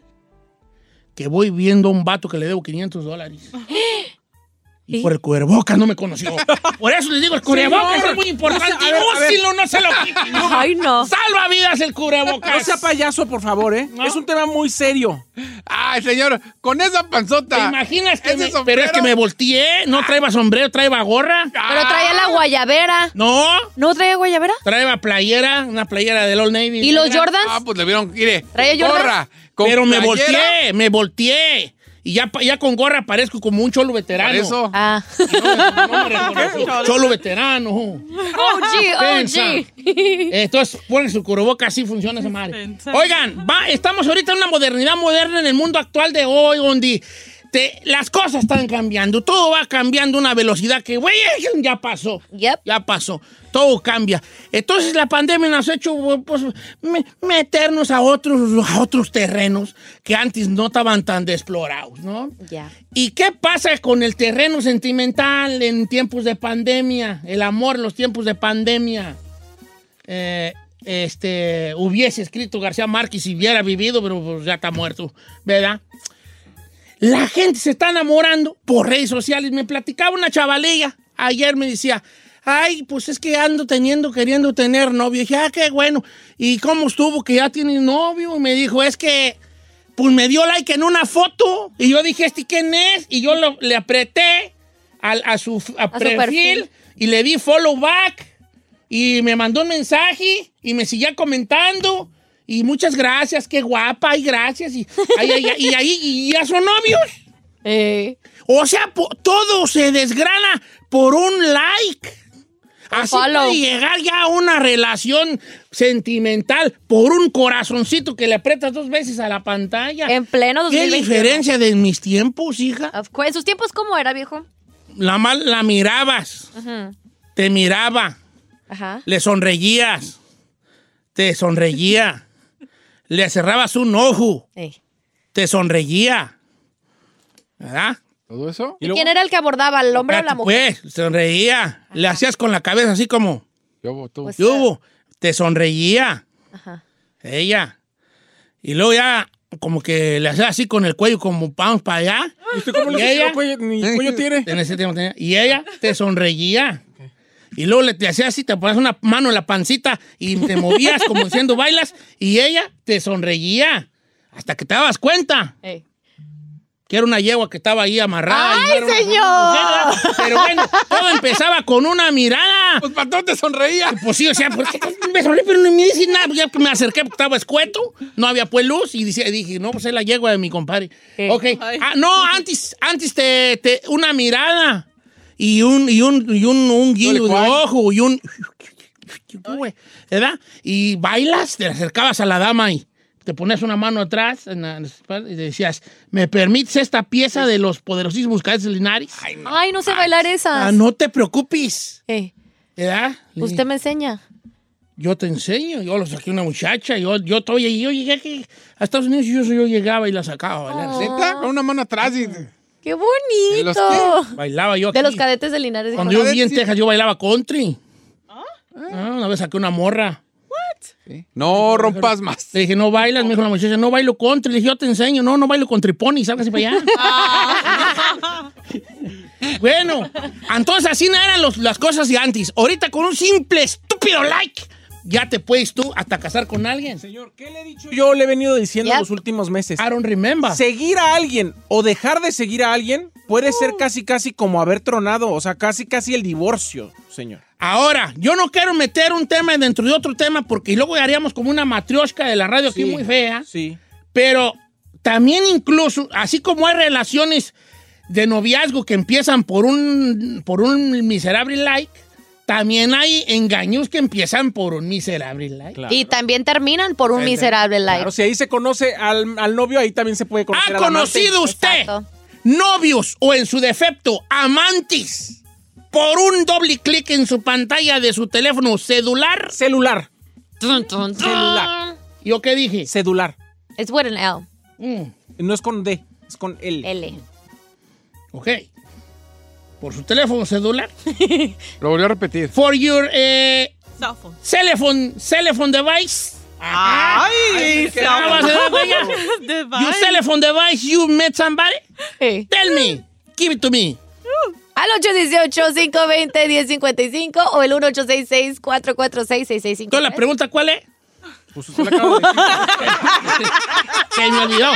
que voy viendo a un vato que le debo 500 dólares. Y por el cubrebocas no me conoció. Por eso les digo, el cubrebocas Señor, es muy importante. no a ver, a ver. Úsenlo, no se lo quiten. Ay, no. Salva vidas el cubrebocas. No sea payaso, por favor, ¿eh? No. Es un tema muy serio. Ay, señor, con esa ¿Te panzota. imaginas que ¿Ese me, sombrero? pero es que me volteé? No traía sombrero, traía gorra. Pero traía la guayabera. No, ¿No traía guayabera? traía playera, una playera del Old Navy. ¿Y los. Jordans? Ah, pues le vieron, mire. ¿Traía Jordan? gorra. con Pero me playera. volteé, me volteé. Y ya, ya con gorra parezco como un cholo veterano. Por eso. Ah. No, no me cholo veterano. OG, Pensa. OG. Entonces, ponen su curoboca, así funciona esa madre. Oigan, va, estamos ahorita en una modernidad moderna en el mundo actual de hoy, donde te- las cosas están cambiando. Todo va cambiando a una velocidad que, güey, ya pasó. Yep. Ya pasó. Todo cambia. Entonces la pandemia nos ha hecho pues, me- meternos a otros, a otros terrenos que antes no estaban tan explorados, ¿no? Ya. ¿Y qué pasa con el terreno sentimental en tiempos de pandemia? El amor en los tiempos de pandemia. Eh, este, hubiese escrito García Márquez si hubiera vivido, pero pues, ya está muerto, ¿verdad? La gente se está enamorando por redes sociales. Me platicaba una chavalilla. Ayer me decía, ay, pues es que ando teniendo, queriendo tener novio. Y dije, ah, qué bueno. ¿Y cómo estuvo que ya tienes novio? Y me dijo, es que, pues me dio like en una foto. Y yo dije, ¿este quién es? Y yo lo- le apreté al- a, su, a perfil, perfil. y le di follow back. Y me mandó un mensaje y me seguía comentando. Y muchas gracias, qué guapa, y gracias. Y, ahí y ya son novios. Eh. O sea, todo se desgrana por un like. Así follow. puede llegar ya a una relación sentimental por un corazoncito que le aprietas dos veces a la pantalla. En pleno ¿Qué 2021. diferencia de mis tiempos, hija? ¿En sus tiempos cómo era, viejo? La, mal, la mirabas, Ujú. te miraba, Ajá. le sonreías, te sonreía, le cerrabas un ojo, Ey. te sonreía. ¿Verdad? ¿Todo eso? Y ¿Y luego- quién era el que abordaba, el hombre o la mujer? Pues, sonreía. Le hacías con la cabeza así como, Yo, tú. Pues- ¿qué hubo? Te sonreía. Ajá. Ella. Y luego ya, como que le hacía así con el cuello, como vamos para allá. ¿Y usted cómo ¿Y le el cuello? Ni cuello tiene. En ese tiempo tenía- Y ella te sonreía. Y luego le te hacía así, te ponías una mano en la pancita y te movías como diciendo bailas. Y ella te sonreía. Hasta que te dabas cuenta Ey. que era una yegua que estaba ahí amarrada. ¡Ay, señor! Pero bueno, todo empezaba con una mirada. Pues para todo te sonreía. Pues sí, o sea, ¿por qué me sonreí? Pero no me dice nada. Ya que me acerqué porque estaba escueto, no había pues luz y dice- dije, no, pues es la yegua de mi compadre. Ok. Ah, no, antes, antes te, te- una mirada y un, y un, y un, un guiño de ojo y un... ¿Verdad? Y bailas, te acercabas a la dama y te ponías una mano atrás en la y decías, ¿me permites esta pieza de los poderosísimos cadetes de Linares? Ay, no sé bailar esas. Ah, no te preocupes. Eh, ¿Verdad? usted me enseña. Yo te enseño, yo lo saqué a una muchacha, yo, yo, todavía, yo llegué aquí a Estados Unidos y yo, yo llegaba y la sacaba a bailar. ¿Neta? Con una mano atrás y... ¡Qué ¿De los bonito! Bailaba yo aquí. De los cadetes de Linares. Cuando yo vivía en Texas, yo bailaba country. Ah, una vez saqué una morra. No rompas más. Le dije, no bailas, me dijo la muchacha, no bailo country. Le dije, yo te enseño. No, no bailo country pony, sálgase para allá. bueno, entonces así no eran los- las cosas de antes. Ahorita con un simple estúpido like, ya te puedes tú hasta casar con alguien. Señor, ¿qué le he dicho? Yo le he venido diciendo Yep. los últimos meses. I don't remember. Seguir a alguien o dejar de seguir a alguien puede ser casi casi como haber tronado, o sea, casi casi el divorcio, señor. Ahora, yo no quiero meter un tema dentro de otro tema porque luego haríamos como una matrioshka de la radio aquí Sí. muy fea. Sí. Pero también incluso, así como hay relaciones de noviazgo que empiezan por un, por un miserable like, también hay engaños que empiezan por un miserable like. Claro. Y también terminan por un miserable like. Claro, si ahí se conoce al, al novio, ahí también se puede conocer ¿Ha al amante. conocido usted Exacto. novios o en su defecto amantes por un doble clic en su pantalla de su teléfono celular? Celular. Tun, tun, tun. Celular. ¿Yo qué dije? Celular. Es with an L. Mm, No es con D, es con L. L. ok. Por su teléfono celular. Lo volvió a repetir. For your eh, Cell phone. telephone, telephone device. Ay, ¿Qué acabas de dar, bella? Your telephone device, you met somebody? Tell me. Give it to me. Al 818-520-1055 o el 1866-446-6653. Entonces, la pregunta, ¿cuál es? Pues usted le acaba de decir. Que me olvidó.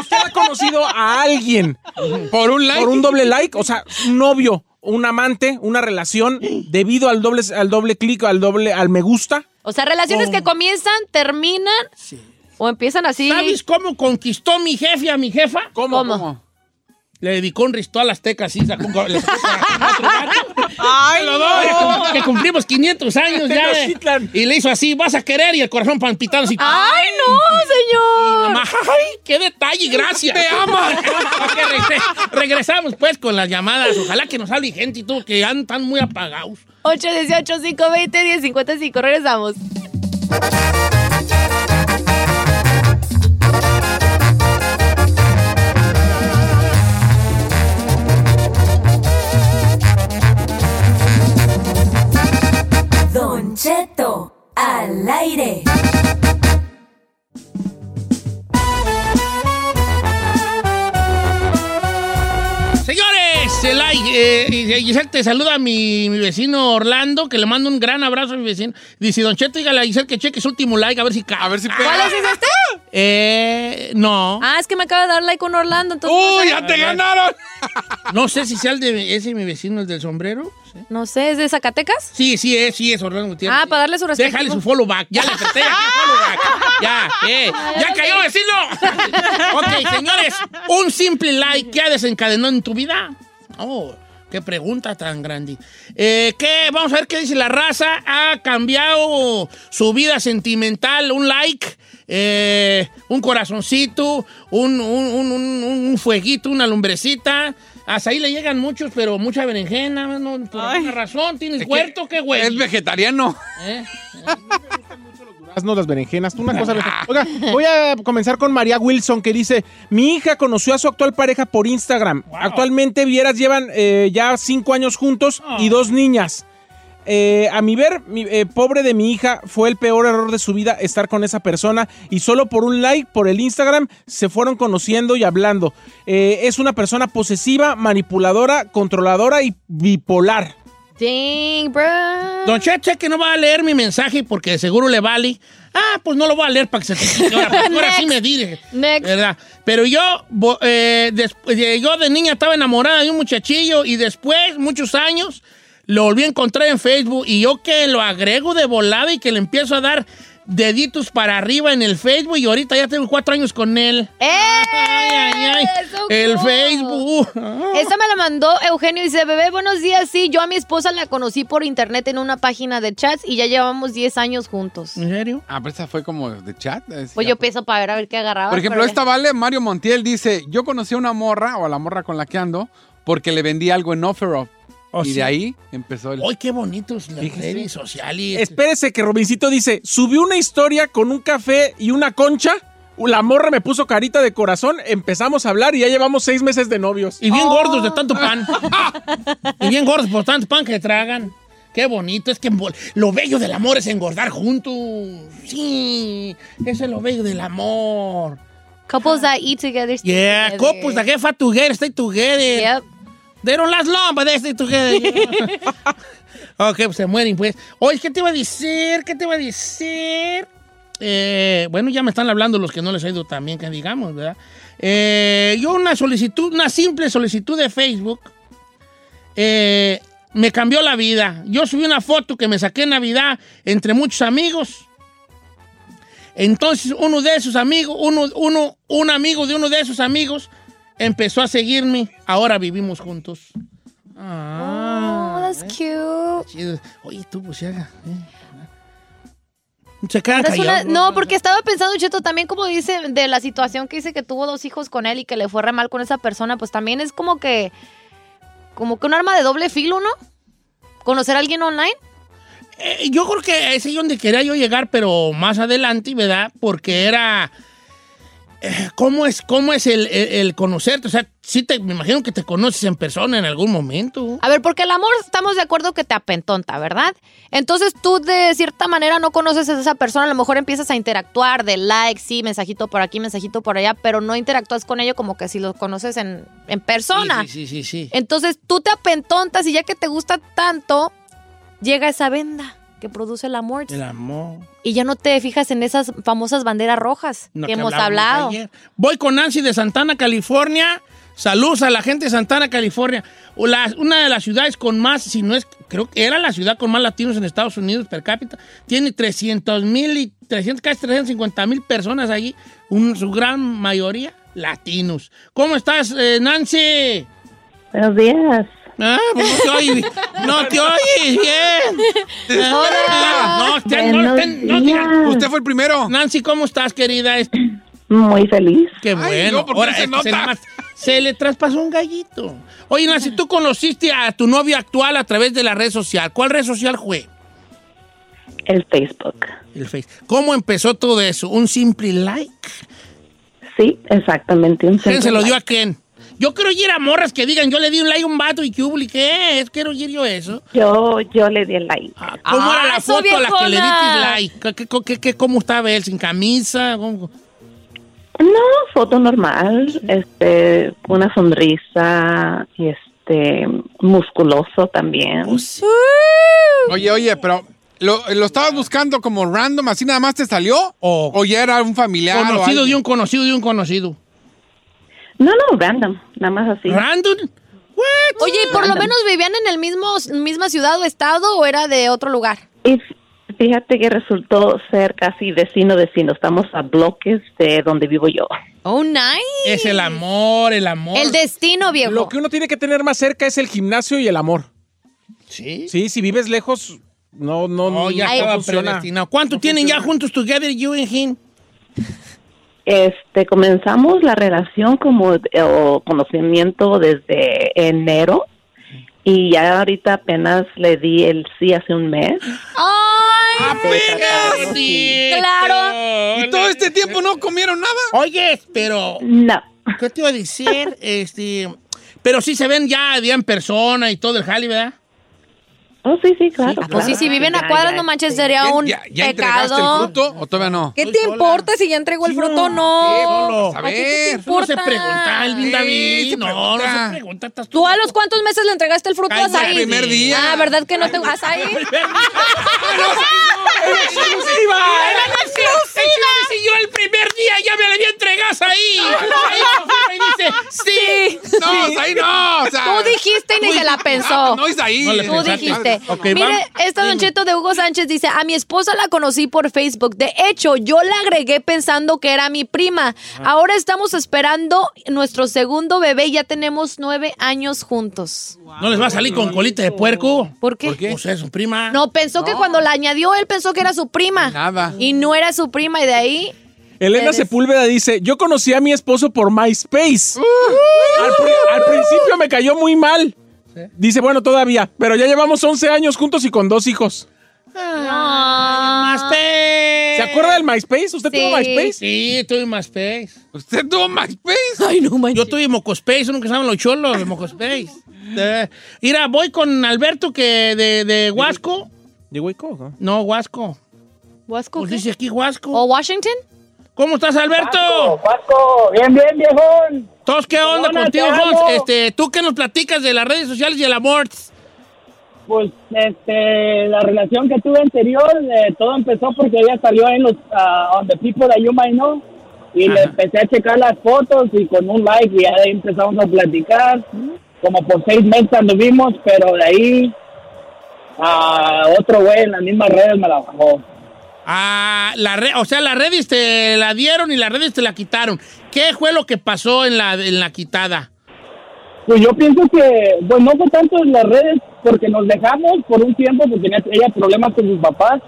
¿Usted ha conocido a alguien Por un like. por un doble like? O sea, un novio, un amante, una relación, debido al doble, al doble clic, al doble, al me gusta. O sea, relaciones que comienzan, terminan o empiezan así. ¿Sabes cómo conquistó mi jefe a mi jefa? ¿Cómo? ¿Cómo? Le dedicó un ritual azteca así, sacó un, le sacó a otro vato. Ay, lo doy, que cum- que cumplimos 500 años ya. Tenochtitlan. Y le hizo así, vas a querer, y el corazón palpitando así. ¡Ay, no, señor! Mamá, ¡ay, qué detalle! ¡Gracias! ¡Te amo! regresamos pues con las llamadas. Ojalá que nos hable gente y todo, que andan muy apagados. 818-520-1055. Regresamos. Cheto al aire. Señores, el eh, eh, Giselle te saluda a mi, mi vecino Orlando, que le mando un gran abrazo a mi vecino. Dice, Don Cheto, dígale a Giselle que cheque su último like, a ver si cae. A ver si ¿Cuál pega. es este? Eh, no. Ah, es que me acaba de dar like con Orlando, entonces no ¡Uy, sé. ya te ganaron! No sé si sea el de ese mi vecino, el del sombrero. No sé, ¿es de Zacatecas? sí, sí es, sí es Orlando Gutiérrez. Ah, para darle su respectivo. Déjale su follow back. Ya le apreté aquí follow back. Ya, eh. Ya cayó, vecino. ok, señores, un simple like que ha desencadenado en tu vida. Oh, qué pregunta tan grande. Eh, ¿qué? Vamos a ver qué dice la raza. Ha cambiado su vida sentimental. Un like, eh, un corazoncito, un, un- un- un fueguito, una lumbrecita. Hasta ahí le llegan muchos, pero mucha berenjena. ¿no? Por Ay. alguna razón. ¿Tienes Es que huerto? ¿Qué güey? Es vegetariano. ¿Eh? Haznos las berenjenas. Una cosa. Oiga, voy a comenzar con María Wilson que dice: Mi hija conoció a su actual pareja por Instagram. Actualmente, vieras, llevan eh, ya cinco años juntos y dos niñas. Eh, a mi ver, mi- eh, pobre de mi hija, fue el peor error de su vida estar con esa persona y solo por un like por el Instagram se fueron conociendo y hablando. Eh, es una persona posesiva, manipuladora, controladora y bipolar. Dang, bro. Don Cheche que no va a leer mi mensaje porque seguro le vale. Ah, pues no lo voy a leer para que se ahora, ahora sí me dire. Next. ¿Verdad? Pero yo, eh, yo de niña estaba enamorada de un muchachillo y después, muchos años, lo volví a encontrar en Facebook y yo que lo agrego de volada y que le empiezo a dar deditos para arriba en el Facebook y ahorita ya tengo cuatro años con él. ¡Eh! Ay, ay, ay. El cool. Facebook. Esta me la mandó Eugenio. Dice, bebé, buenos días. Sí, yo a mi esposa la conocí por internet en una página de chats y ya llevamos 10 años juntos. ¿En serio? Ah, pero esa fue como de chat. decía. Pues yo pienso para ver a ver qué agarraba. Por ejemplo, pero esta vale, Mario Montiel dice, yo conocí a una morra, o a la morra con la que ando, porque le vendí algo en OfferUp. Oh, y sí. de ahí empezó el... ¡Ay, qué bonitos las Fíjese. redes sociales! Espérese que Robincito dice, subió una historia con un café y una concha. La morra me puso carita de corazón, empezamos a hablar y ya llevamos seis meses de novios. Y bien gordos de tanto pan. y bien gordos por tanto pan que tragan. Qué bonito. Es que embol- lo bello del amor es engordar juntos. Sí, eso es lo bello del amor. Couples that eat together. stay Yeah, together. couples that get fat together, stay together. Yep. They don't last long, but they stay together. ok, pues se mueren, pues. Oye, ¿qué te iba a decir? ¿Qué te iba a decir? Eh, bueno, ya me están hablando los que no les ha ido tan bien, que digamos, ¿verdad? Eh, yo una solicitud, una simple solicitud de Facebook, eh, me cambió la vida. Yo subí una foto que me saqué en Navidad entre muchos amigos. Entonces uno de esos amigos, uno, uno, un amigo de uno de esos amigos empezó a seguirme. Ahora vivimos juntos. Oh, Ah, that's cute. chido. Oye, tú, pues ya. eh. Se quedan Ahora es una- no, porque estaba pensando, Cheto, también como dice de la situación que dice que tuvo dos hijos con él y que le fue re mal con esa persona, pues también es como que, como que un arma de doble filo, ¿no? Conocer a alguien online. Eh, yo creo que ese es donde quería yo llegar, pero más adelante, ¿verdad? Porque era. Eh, ¿Cómo es, cómo es el, el- el conocerte? O sea, sí te, me imagino que te conoces en persona en algún momento. A ver, porque el amor estamos de acuerdo que te apentonta, ¿verdad? Entonces tú de cierta manera no conoces a esa persona, a lo mejor empiezas a interactuar de like, sí, mensajito por aquí, mensajito por allá, pero no interactúas con ello como que si lo conoces en, en persona. Sí, sí, sí, sí. sí. Entonces tú te apentontas y ya que te gusta tanto, llega esa venda que produce el amor. El amor. Y ya no te fijas en esas famosas banderas rojas No, que hemos hablado. ayer. Voy con Nancy de Santana, California. Saludos a la gente de Santana, California. O la- una de las ciudades con más, si no es, creo que era la ciudad con más latinos en Estados Unidos per cápita. Tiene 300 mil y 300, casi 350 mil personas allí. Un- su gran mayoría latinos. ¿Cómo estás, eh, Nancy? Buenos días. Ah, pues no te oyes, no te oyes bien. Hola. No. Usted fue el primero. Nancy, ¿cómo estás, querida? Es- Muy feliz. Qué Ay, bueno. no, Ahora, se se, nota. le se le traspasó un gallito. Oye, Nancy, tú conociste a tu novio actual a través de la red social. ¿Cuál red social fue? El Facebook. El Face. ¿Cómo empezó todo eso? ¿Un simple like? Sí, exactamente. Un ¿Quién se lo dio a quién? Yo quiero ir a morras que digan, yo le di un like a un vato y que publiqué. Es, quiero ir yo eso. Yo, yo le di el like. Ah, ¿Cómo Ah, era la eso, foto a la que le diste like? ¿Qué, qué- qué- qué- cómo estaba él? ¿Sin camisa? ¿Cómo? No, foto normal, este, una sonrisa y este, musculoso también. Oh, sí. Oye, oye, pero ¿lo, lo estabas buscando como random, así nada más te salió? O- ¿O ya era un familiar? o Conocido alguien? de un conocido de un conocido. No, no, random, nada más así. ¿Random? What? Oye, ¿y por lo menos vivían en el mismo misma ciudad o estado o era de otro lugar? Y fíjate que resultó ser casi vecino vecino. Estamos a bloques de donde vivo yo. Oh, nice. Es el amor, el amor. El destino, viejo. Lo que uno tiene que tener más cerca es el gimnasio y el amor. Sí. Sí, si vives lejos, no, no, No, ya no estaba funciona. predestinado. ¿Cuánto tienen ya juntos together, you and him? Este, comenzamos la relación como eh, o conocimiento desde enero y ya ahorita apenas le di el sí hace un mes. ¡Ay! Qué sí. Claro. ¿Y todo este tiempo no comieron nada? Oye, pero, No. ¿qué te iba a decir? este, pero sí se ven ya, ya en persona y todo el jali, ¿verdad? Oh, sí, sí, claro. Pues sí, si viven a Ya, cuadras, ya, no manches, sí. sería un ¿Ya, ya entregaste el pecado. fruto o todavía no? ¿Qué te importa si ya entregó el fruto? No. A ¿A ti qué te ver. Eso no se importa? pregunta, Elvin Sí, David. se no, pregunta. no se pregunta. estás ¿Tú a los cuántos meses le entregaste el fruto a. Asaí? El primer día. Ah, ¿verdad que no te Asaí? Si yo el primer día ya me la había entregado ahí. Ahí dice, sí. No, ahí no. O Tú dijiste y ni se la pensó. No, es ahí. No Tú pensaste. Dijiste. Ok, Mire, esta Don Cheto de Hugo Sánchez dice, a mi esposa la conocí por Facebook. De hecho, yo la agregué pensando que era mi prima. Ahora estamos esperando nuestro segundo bebé y ya tenemos nueve años juntos. ¿No les va a salir con colita de puerco? ¿Por qué? Pues es su prima. No, pensó que cuando la añadió, él pensó que era su prima. Nada. Y no era su prima y de ahí... Elena Eres- Sepúlveda dice, yo conocí a mi esposo por MySpace. Al, pri- al principio me cayó muy mal. Dice, bueno, todavía, pero ya llevamos 11 años juntos y con dos hijos. Más pez. ¿Se acuerda del MySpace? ¿Usted tuvo Sí. MySpace? Sí, tuve MySpace. ¿Usted tuvo MySpace? Ay, no manches. Yo tuve Mocospace, uno que se llaman los cholos de Mocospace. Eh, Mira, voy con Alberto que de, de Huasco. ¿De Hueco? ¿no? No, Huasco. ¿Huasco Pues qué? dice aquí Huasco. ¿O Washington? ¿Cómo estás, Alberto? Vasco, bien, bien, viejón. ¿Todos qué onda contigo? Este, ¿Tú qué nos platicas de las redes sociales y el amor? Pues, este, la relación que tuve anterior, eh, todo empezó porque ella salió en los, ah, on the people that you might know, y le Ajá. empecé a checar las fotos y con un like y ya de ahí empezamos a platicar, como por seis meses anduvimos, pero de ahí, a otro güey en las mismas redes me la bajó. Ah, la re- o sea, las redes te la dieron y las redes te la quitaron. ¿Qué fue lo que pasó en la, en la quitada? Pues yo pienso que, pues no fue tanto en las redes, porque nos dejamos por un tiempo, porque tenía ella problemas con sus papás.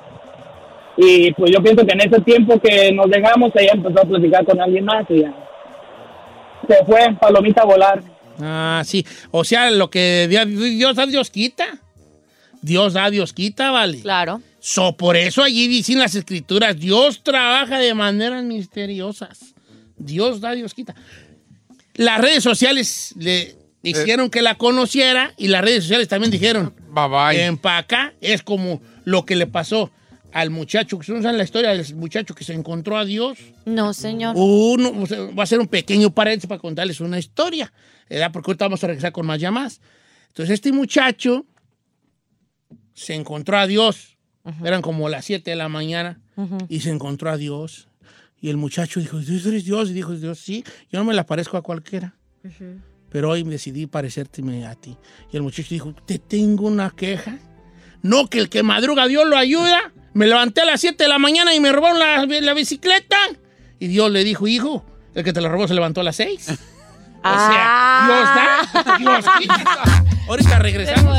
Y pues yo pienso que en ese tiempo que nos dejamos, ella empezó a platicar con alguien más y ya. Se fue, palomita a volar. Ah, sí. O sea, lo que Dios, Dios da, Dios quita. Dios da, Dios quita, vale. Claro. So, por eso allí dicen las escrituras, Dios trabaja de maneras misteriosas. Dios da, Dios quita. Las redes sociales le hicieron que la conociera y las redes sociales también dijeron, Bye bye. en pa' acá es como lo que le pasó al muchacho, que no saben la historia del muchacho que se encontró a Dios. No, señor. Uno, va a ser un pequeño paréntesis para contarles una historia, ¿verdad? Porque ahorita vamos a regresar con más llamadas. Entonces, este muchacho se encontró a Dios. Eran como las 7 de la mañana y se encontró a Dios. Y el muchacho dijo, ¿Tú eres Dios? Y dijo, Dios, sí, yo no me la parezco a cualquiera. Pero hoy decidí parecérteme a ti. Y el muchacho dijo, te tengo una queja. No, que el que madruga Dios lo ayuda. Me levanté a las 7 de la mañana y me robaron la, la bicicleta. Y Dios le dijo, hijo, el que te la robó se levantó a las 6. O Ah. sea, Dios da, Dios quita. Ahorita regresamos.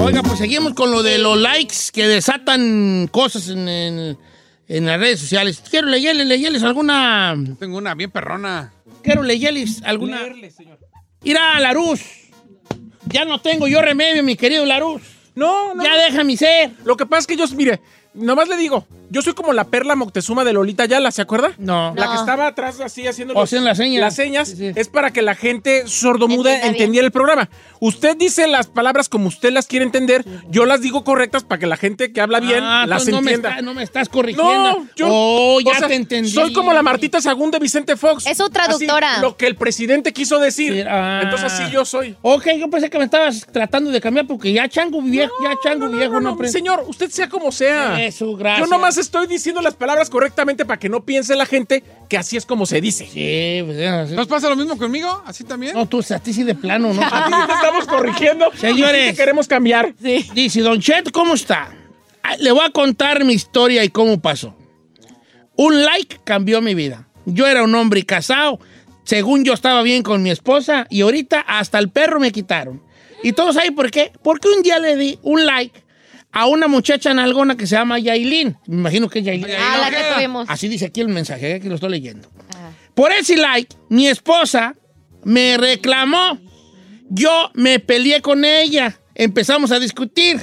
Oiga, pues seguimos con lo de los likes que desatan cosas en, en- en las redes sociales. Quiero leerles, leerles alguna. Tengo una bien perrona. Quiero leerles alguna. Ir a la luz. Ya no tengo yo remedio, mi querido Larus. No, no. Ya déjame ser. Lo que pasa es que yo, mire, nomás le digo, yo soy como la perla Moctezuma de Lolita Yala, ¿se acuerda? No. La No. que estaba atrás así haciendo O sea, en las señas. Las señas Sí, sí. es para que la gente sordomuda entendiera el programa. Usted dice las palabras como usted las quiere entender, yo las digo correctas para que la gente que habla bien Ah, las entonces no me, entienda. está- no me estás corrigiendo. No, yo Oh, ya o sea, te entendí. Soy como la Martita Sagún de Vicente Fox. Es su traductora. Así, lo que el presidente quiso decir. Sí, ah. Entonces así yo soy. Ok, yo pensé que me estabas tratando de cambiar porque ya chango viejo, ya chango viejo no, No, no, aprende. señor, usted sea como sea. Eso, gracias. Yo nomás estoy diciendo las palabras correctamente para que no piense la gente que así es como se dice. Sí, pues es así. ¿Nos pasa lo mismo conmigo? ¿Así también? No, tú, a ti sí de plano, ¿no? A ti sí te estamos corrigiendo. Señores. y sí te queremos cambiar. Dice, Don Chet, ¿cómo está? Ah, Le voy a contar mi historia y cómo pasó. Un like cambió mi vida. Yo era un hombre casado, según yo estaba bien con mi esposa, y ahorita hasta el perro me quitaron. ¿Y todos saben por qué? Porque un día le di un like a una muchacha nalgona que se llama Yailin. Me imagino que es Yailin. Ah, la que tuvimos. Así dice aquí el mensaje, aquí lo estoy leyendo. Por ese like, mi esposa me reclamó. Yo me peleé con ella. Empezamos a discutir.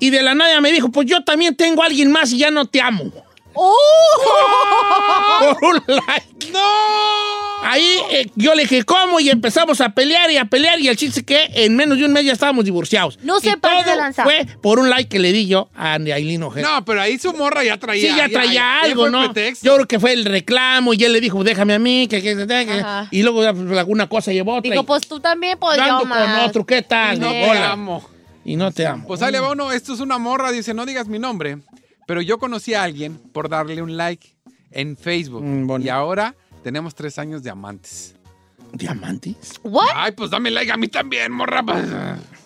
Y de la nada me dijo, pues yo también tengo a alguien más y ya no te amo. Por un like. ¡No! Ahí eh, yo le dije, ¿cómo? Y empezamos a pelear y a pelear. Y el chiste que en menos de un mes ya estábamos divorciados. No se pase de todo lanza. fue por un like que le di yo a Aileen Ojeda. No, pero ahí su morra ya traía. Sí, ya traía ya algo, ¿no? pretexto. Yo creo que fue el reclamo y él le dijo, déjame a mí, que, que, que- que- y luego pues, alguna cosa llevó otra. Digo, y pues tú también, pues yo con más. otro, ¿qué tal? Y no te hola. amo. Y no te amo. Pues ahí le va uno, esto es una morra, dice, no digas mi nombre, pero yo conocí a alguien por darle un like en Facebook. Mm, y ahora tenemos tres años de amantes. ¿Diamantes? ¿What? Ay, pues dame like a mí también, morra.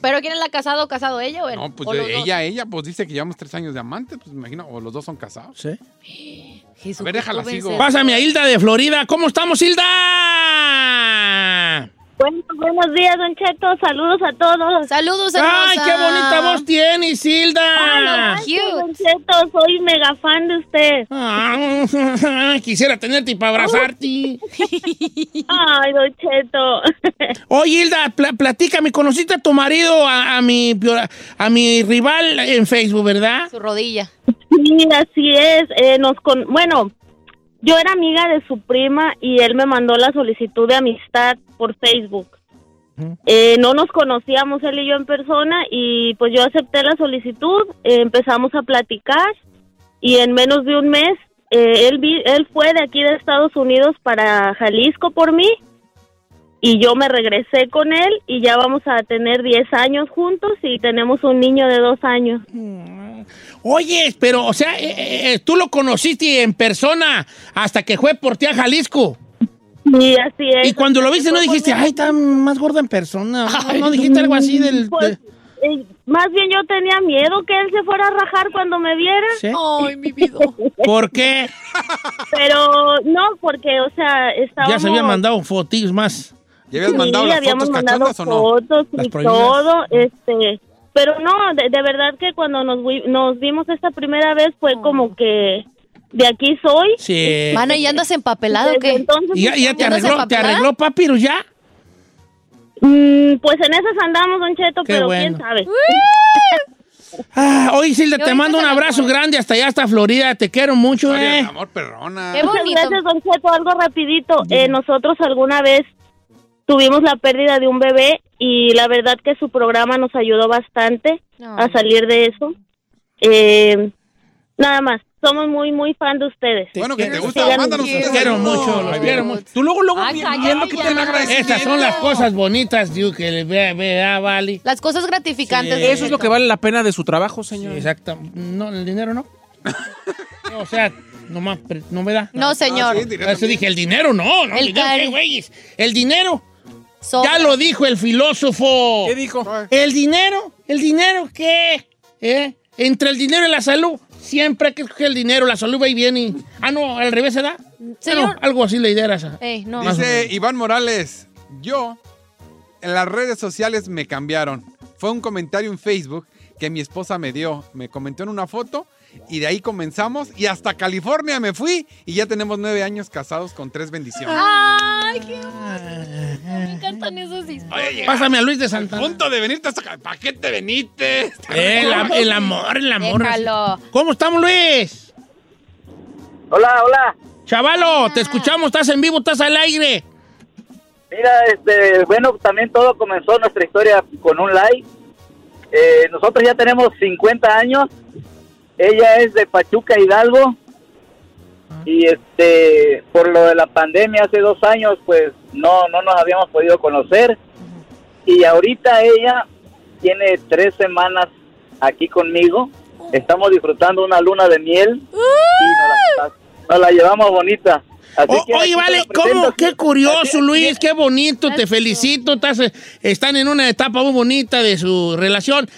¿Pero quién es la casado o casado ella o él? No, pues ella, ella, pues dice que llevamos tres años de amantes, pues me imagino, o los dos son casados. Sí. Jesucristo A ver, déjala, sigo. Pásame a Hilda de Florida. ¿Cómo estamos, Hilda? Bueno, buenos días, Don Cheto. Saludos a todos. Saludos, hermosa. ¡Ay, qué bonita voz tienes, Hilda! Cute. Don Cheto, soy mega fan de usted. Ah, quisiera tenerte y para abrazarte. Ay, Don Cheto. Oye, Hilda, pla- platícame, ¿conociste a tu marido, a, a mi, a mi rival en Facebook, verdad? Su rodilla. Sí, así es. Eh, nos con... Bueno, yo era amiga de su prima y él me mandó la solicitud de amistad por Facebook. Eh, no nos conocíamos él y yo en persona y pues yo acepté la solicitud, eh, empezamos a platicar y en menos de un mes eh, él, vi- él fue de aquí de Estados Unidos para Jalisco por mí y yo me regresé con él y ya vamos a tener 10 años juntos y tenemos un niño de dos años. Oye, pero, o sea, eh, eh, tú lo conociste en persona hasta que fue por ti a Jalisco. Sí, así es. Y cuando lo viste no dijiste, ay, está más gorda en persona. No, no dijiste algo así del... Pues, de- eh, más bien yo tenía miedo que él se fuera a rajar cuando me viera, ¿Sí? Ay, mi vida. ¿Por qué? pero no, porque, o sea, estábamos... Ya se había mandado fotillos más. ¿Ya habías Sí, mandado las habíamos fotos mandado cachondas o no? fotos Las y prohibidas. todo, este... Pero no, de, de verdad que cuando nos, nos vimos esta primera vez fue como que de aquí soy. Sí. Mano, ¿y andas empapelado o qué? entonces ¿Y ya, ya te ¿Ya andas arregló, te arregló papiro ya? Mm, pues en esas andamos, Don Cheto, Qué pero bueno. quién sabe. Ah, oye, Silda, te mando un abrazo grande hasta allá, hasta Florida. Te quiero mucho, eh. amor perrona. Qué Muchas bonito. gracias, Don Cheto. Algo rapidito. Eh, nosotros alguna vez tuvimos la pérdida de un bebé y la verdad que su programa nos ayudó bastante No. a salir de eso. Eh, nada más. Somos muy, muy fan de ustedes. Bueno, que te gusta, mándanos Te quiero mucho, los quiero mucho. Tú luego, luego, Ay, que te. Estas son las cosas bonitas, que le vea, vea, vale. Las cosas gratificantes. Sí. Eso es lo que vale la pena de su trabajo, señor. Exacto. No, el dinero no. o sea, nomás, no me da. No, señor. Ah, sí, diré Eso dije, el dinero no, no. El dinero, ¿qué, güeyes? El dinero. Ya lo dijo el filósofo. ¿Qué dijo? El dinero, el dinero, ¿qué? ¿Eh? Entre el dinero y la salud, siempre hay que escoger el dinero, la salud va y viene. Ah, no, al revés se da. Bueno, algo así la idea era esa. Ey, no. Dice. Iván Morales, yo en las redes sociales me cambiaron. Fue un comentario en Facebook que mi esposa me dio. Me comentó en una foto y de ahí comenzamos y hasta California me fui y ya tenemos nueve años casados con tres bendiciones. Ay, qué Me encantan esos historias. Pásame a Luis de Santana. Punto de venirte hasta acá. ¿Para qué te veniste? El amor, el amor. Déjalo. ¿Cómo estamos, Luis? Hola, hola. Chavalo, te escuchamos, estás en vivo, estás al aire. Mira, este, bueno, también todo comenzó nuestra historia con un like. Eh, nosotros ya tenemos 50 años. Ella es de Pachuca, Hidalgo. Y este, por lo de la pandemia hace dos años, pues no, no nos habíamos podido conocer. Y ahorita ella tiene tres semanas aquí conmigo. Estamos disfrutando una luna de miel y nos la, nos la llevamos bonita. O- que oye, vale. ¿cómo? Qué curioso, Luis, qué bonito, te felicito. Estás, eh, están en una etapa muy bonita de su relación.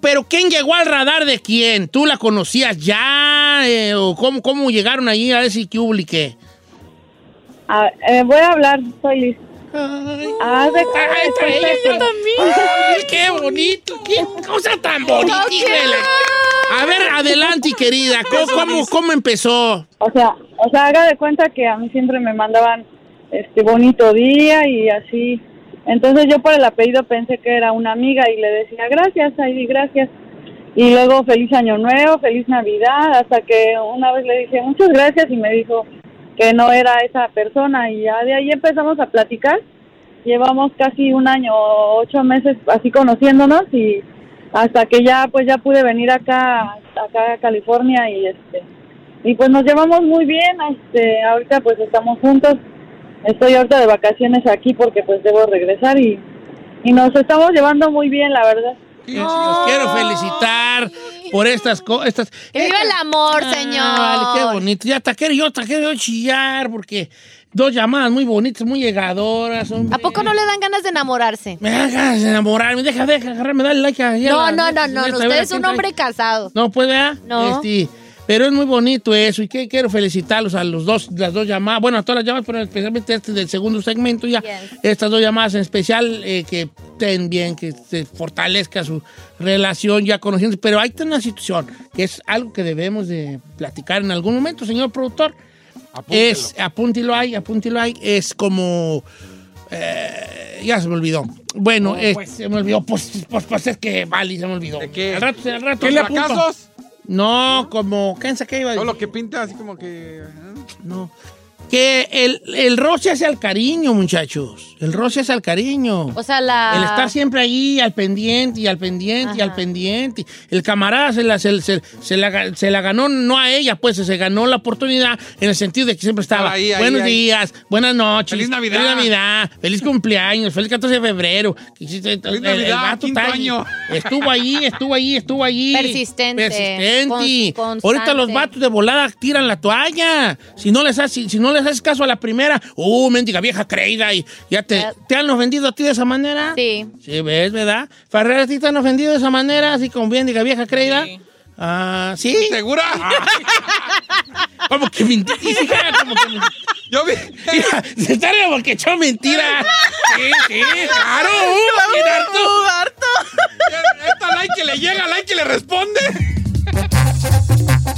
Pero ¿quién llegó al radar de quién? ¿Tú la conocías ya? eh, ¿O cómo, cómo llegaron allí a ver si qué qué? Ah, eh, voy a hablar, soy Liz. Haz de Ay, ella, que- yo también. Ay, qué bonito, qué cosa tan bonita. A ver, adelante, querida. ¿Cómo, cómo, cómo empezó? O sea, o sea, haga de cuenta que a mí siempre me mandaban este bonito día y así. Entonces yo por el apellido pensé que era una amiga y le decía gracias, Heidi, gracias. Y luego feliz año nuevo, feliz Navidad, hasta que una vez le dije muchas gracias y me dijo que no era esa persona y ya de ahí empezamos a platicar. Llevamos casi un año, ocho meses así conociéndonos y hasta que ya pues ya pude venir acá, acá a California y este y pues nos llevamos muy bien, este, ahorita pues estamos juntos, estoy ahorita de vacaciones aquí porque pues debo regresar y, y nos estamos llevando muy bien, la verdad. Los quiero felicitar por estas cosas. ¡Que viva el amor, señor! Vale, qué bonito. Ya hasta quiero yo, hasta quiero yo chillar porque dos llamadas muy bonitas, muy llegadoras. hombre. ¿A poco no le dan ganas de enamorarse? Me dan ganas de enamorarme. Deja, deja, agarrarme, dale like a a No, la- no, no, no, a no. Usted a es un hombre casado. No puede, ¿ah? No. Este, pero es muy bonito eso y que quiero felicitarlos a los dos, las dos llamadas, bueno, a todas las llamadas, pero especialmente este del segundo segmento ya, estas dos llamadas en especial eh, que estén bien, que se fortalezca su relación ya conociendo, pero hay una situación que es algo que debemos de platicar en algún momento, señor productor. Es, apúntelo ahí, apúntelo ahí, es como... eh, ya se me olvidó. Bueno, este, se me olvidó. Pues, pues, pues es que vale, se me olvidó. ¿De qué? Al rato, al rato. ¿Qué le fracasos? No, como. ¿Qué que iba a Todo decir? lo que pinta así como que... No. Que el, el roce hace al cariño, muchachos. El roce hace al cariño. O sea, la... El estar siempre ahí al pendiente y al pendiente y al pendiente. El camarada se la, se, se- se la, se la ganó, no a ella, pues se ganó la oportunidad en el sentido de que siempre estaba. Ahí, ahí, Buenos ahí. días, buenas noches. Feliz Navidad. Feliz Navidad. Feliz cumpleaños. Feliz 14 de febrero. Feliz Navidad, quinto año. Estuvo ahí, estuvo ahí, estuvo ahí. Persistente. Persistente. Ahorita los vatos de volada tiran la toalla. Si no les haces, si no les haces caso a la primera, uh, mendiga vieja creída y ya te, te han ofendido a ti de esa manera. Sí. Sí, ves, ¿verdad? Farrera, ¿a ti te han ofendido de esa manera, así como mendiga vieja creída? Ah, ¿sí? ¿Segura? Como que mentira. Como que mentira. Yo vi. Mira, se está riendo porque echó mentira. Sí, sí, claro. uh, bien harto. Esta like que le llega, like que le responde.